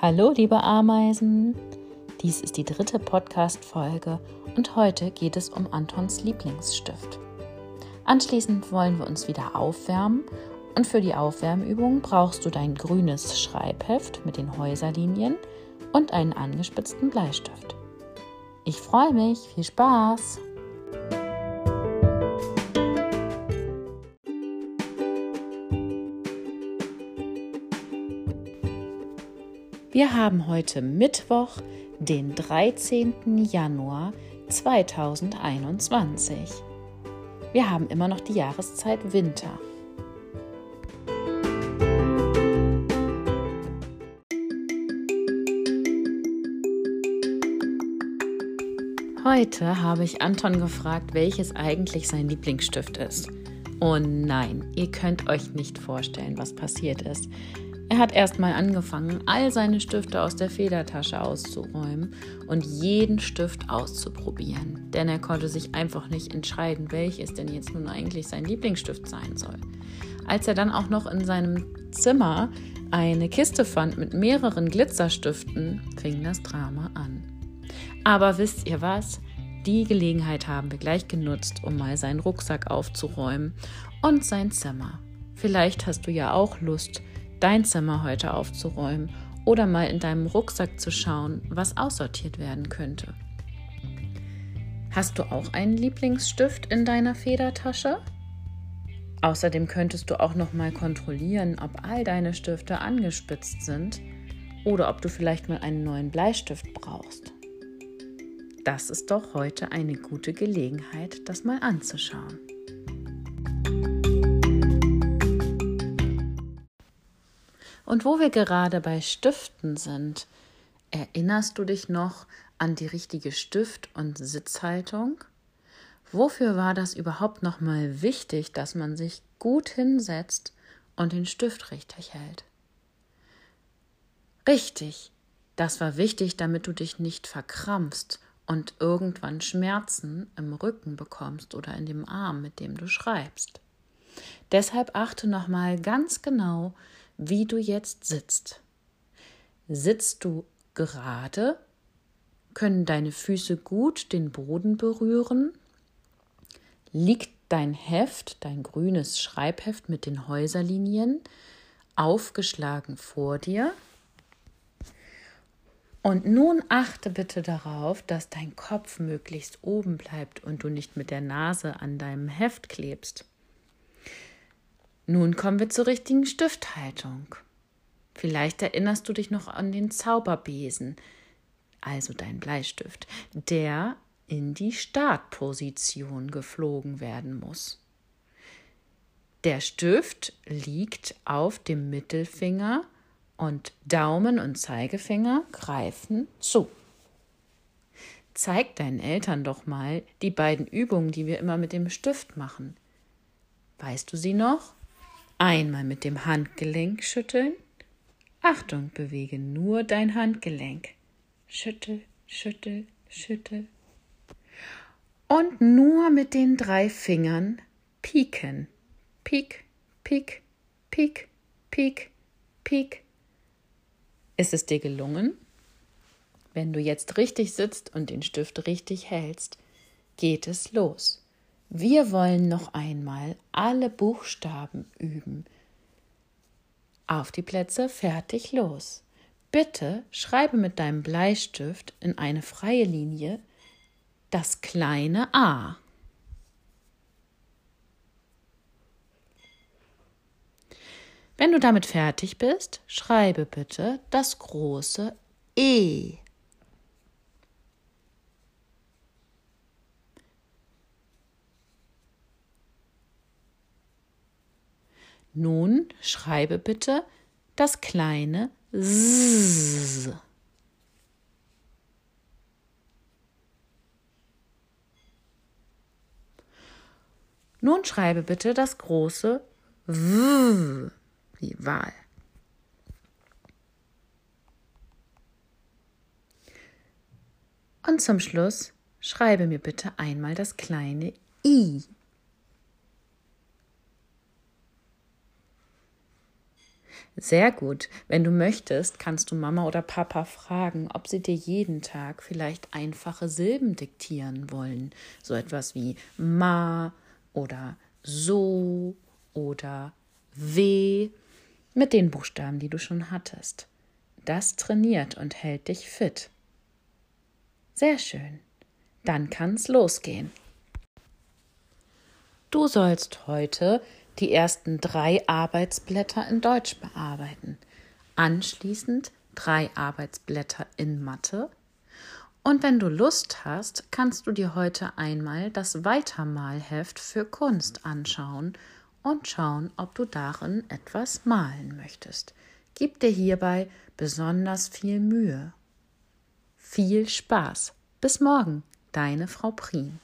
Hallo, liebe Ameisen! Dies ist die dritte Podcast-Folge und heute geht es um Antons Lieblingsstift. Anschließend wollen wir uns wieder aufwärmen und für die Aufwärmübung brauchst du dein grünes Schreibheft mit den Häuserlinien und einen angespitzten Bleistift. Ich freue mich, viel Spaß! Wir haben heute Mittwoch, den 13. Januar 2021. Wir haben immer noch die Jahreszeit Winter. Heute habe ich Anton gefragt, welches eigentlich sein Lieblingsstift ist. Und nein, ihr könnt euch nicht vorstellen, was passiert ist. Er hat erstmal angefangen, all seine Stifte aus der Federtasche auszuräumen und jeden Stift auszuprobieren, denn er konnte sich einfach nicht entscheiden, welches denn jetzt nun eigentlich sein Lieblingsstift sein soll. Als er dann auch noch in seinem Zimmer eine Kiste fand mit mehreren Glitzerstiften, fing das Drama an. Aber wisst ihr was? Die Gelegenheit haben wir gleich genutzt, um mal seinen Rucksack aufzuräumen und sein Zimmer. Vielleicht hast du ja auch Lust, dein Zimmer heute aufzuräumen oder mal in deinem Rucksack zu schauen, was aussortiert werden könnte. Hast du auch einen Lieblingsstift in deiner Federtasche? Außerdem könntest du auch noch mal kontrollieren, ob all deine Stifte angespitzt sind oder ob du vielleicht mal einen neuen Bleistift brauchst. Das ist doch heute eine gute Gelegenheit, das mal anzuschauen. Und wo wir gerade bei Stiften sind, erinnerst du dich noch an die richtige Stift- und Sitzhaltung? Wofür war das überhaupt nochmal wichtig, dass man sich gut hinsetzt und den Stift richtig hält? Richtig, das war wichtig, damit du dich nicht verkrampfst und irgendwann Schmerzen im Rücken bekommst oder in dem Arm, mit dem du schreibst. Deshalb achte nochmal ganz genau, wie du jetzt sitzt. Sitzt du gerade? Können deine Füße gut den Boden berühren? Liegt dein Heft, dein grünes Schreibheft mit den Häuserlinien aufgeschlagen vor dir? Und nun achte bitte darauf, dass dein Kopf möglichst oben bleibt und du nicht mit der Nase an deinem Heft klebst. Nun kommen wir zur richtigen Stifthaltung. Vielleicht erinnerst du dich noch an den Zauberbesen, also dein Bleistift, der in die Startposition geflogen werden muss. Der Stift liegt auf dem Mittelfinger und Daumen und Zeigefinger greifen zu. Zeig deinen Eltern doch mal die beiden Übungen, die wir immer mit dem Stift machen. Weißt du sie noch? Einmal mit dem Handgelenk schütteln. Achtung, bewege nur dein Handgelenk. Schüttel, schüttel, schüttel. Und nur mit den drei Fingern pieken. Piek, piek, piek, piek, piek. Ist es dir gelungen? Wenn du jetzt richtig sitzt und den Stift richtig hältst, geht es los. Wir wollen noch einmal alle Buchstaben üben. Auf die Plätze, fertig, los. Bitte schreibe mit deinem Bleistift in eine freie Linie das kleine a. Wenn du damit fertig bist, schreibe bitte das große E. Nun schreibe bitte das kleine S. Nun schreibe bitte das große W wie Wahl. Und zum Schluss schreibe mir bitte einmal das kleine I. Sehr gut. Wenn du möchtest, kannst du Mama oder Papa fragen, ob sie dir jeden Tag vielleicht einfache Silben diktieren wollen. So etwas wie ma oder so oder w mit den Buchstaben, die du schon hattest. Das trainiert und hält dich fit. Sehr schön. Dann kann's losgehen. Du sollst heute die ersten drei Arbeitsblätter in Deutsch bearbeiten, anschließend drei Arbeitsblätter in Mathe. Und wenn du Lust hast, kannst du dir heute einmal das Weitermalheft für Kunst anschauen und schauen, ob du darin etwas malen möchtest. Gib dir hierbei besonders viel Mühe. Viel Spaß. Bis morgen, deine Frau Prien.